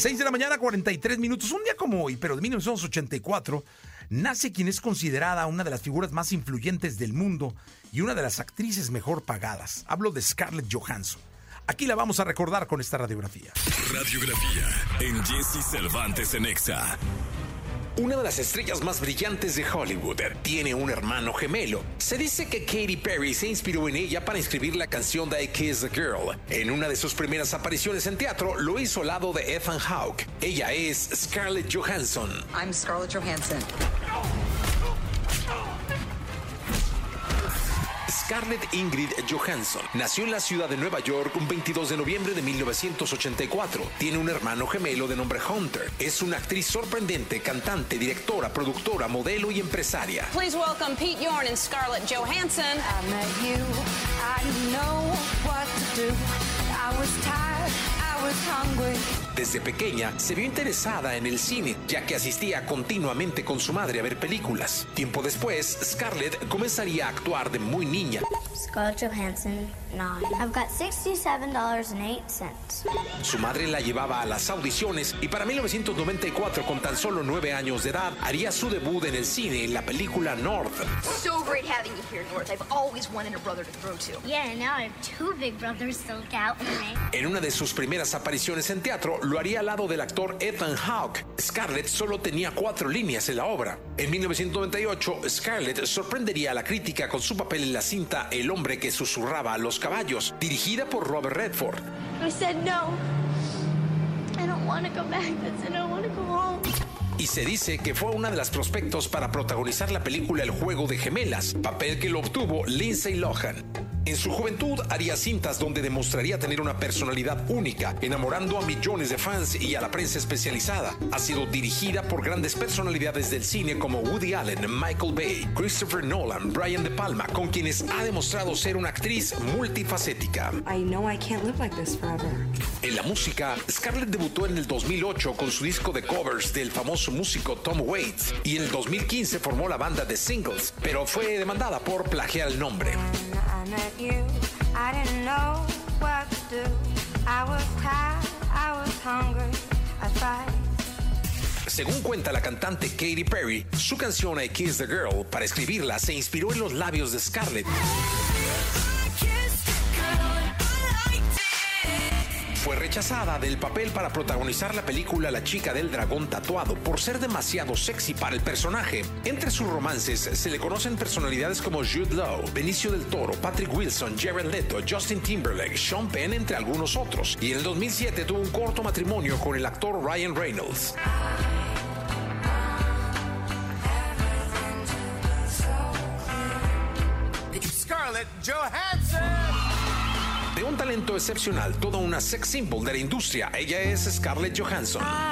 6 de la mañana, 43 minutos. Un día como hoy, pero de 1984, nace quien es considerada una de las figuras más influyentes del mundo y una de las actrices mejor pagadas. Hablo de Scarlett Johansson. Aquí la vamos a recordar con esta radiografía. Radiografía en Jesse Cervantes en Exa. Una de las estrellas más brillantes de Hollywood tiene un hermano gemelo. Se dice que Katy Perry se inspiró en ella para escribir la canción I Kiss the Girl. En una de sus primeras apariciones en teatro lo hizo al lado de Ethan Hawke. Ella es Scarlett Johansson. I'm Scarlett Johansson. Scarlett Ingrid Johansson nació en la ciudad de Nueva York un 22 de noviembre de 1984. Tiene un hermano gemelo de nombre Hunter. Es una actriz sorprendente, cantante, directora, productora, modelo y empresaria. Please welcome Pete Yorn and Scarlett Johansson. I met you, I know what to do. Desde pequeña se vio interesada en el cine, ya que asistía continuamente con su madre a ver películas. Tiempo después, Scarlett comenzaría a actuar de muy niña. Scarlett Johansson, 9. I've got $67.08. Su madre la llevaba a las audiciones y para 1994, con tan solo nueve años de edad, haría su debut en el cine en la película North. So great having you here, North. I've always wanted a brother to throw to. Yeah, now I have two big brothers to look out for me. En una de sus primeras apariciones en teatro, lo haría al lado del actor Ethan Hawke. Scarlett solo tenía cuatro líneas en la obra. En 1998, Scarlett sorprendería a la crítica con su papel en la cinta El hombre que susurraba a los caballos, dirigida por Robert Redford. Y se dice que fue una de las prospectos para protagonizar la película El juego de gemelas, papel que lo obtuvo Lindsay Lohan. En su juventud haría cintas donde demostraría tener una personalidad única, enamorando a millones de fans y a la prensa especializada. Ha sido dirigida por grandes personalidades del cine como Woody Allen, Michael Bay, Christopher Nolan, Brian De Palma, con quienes ha demostrado ser una actriz multifacética. I know I can't live like this forever. En la música, Scarlett debutó en el 2008 con su disco de covers del famoso músico Tom Waits y en el 2015 formó la banda de singles, pero fue demandada por plagiar el nombre. Según cuenta la cantante Katy Perry, su canción I Kiss the Girl, para escribirla, se inspiró en los labios de Scarlett. Fue rechazada del papel para protagonizar la película La chica del dragón tatuado por ser demasiado sexy para el personaje. Entre sus romances se le conocen personalidades como Jude Law, Benicio del Toro, Patrick Wilson, Jared Leto, Justin Timberlake, Sean Penn, entre algunos otros. Y en el 2007 tuvo un corto matrimonio con el actor Ryan Reynolds. Scarlett Johansson. De un talento excepcional, toda una sex symbol de la industria, ella es Scarlett Johansson. Take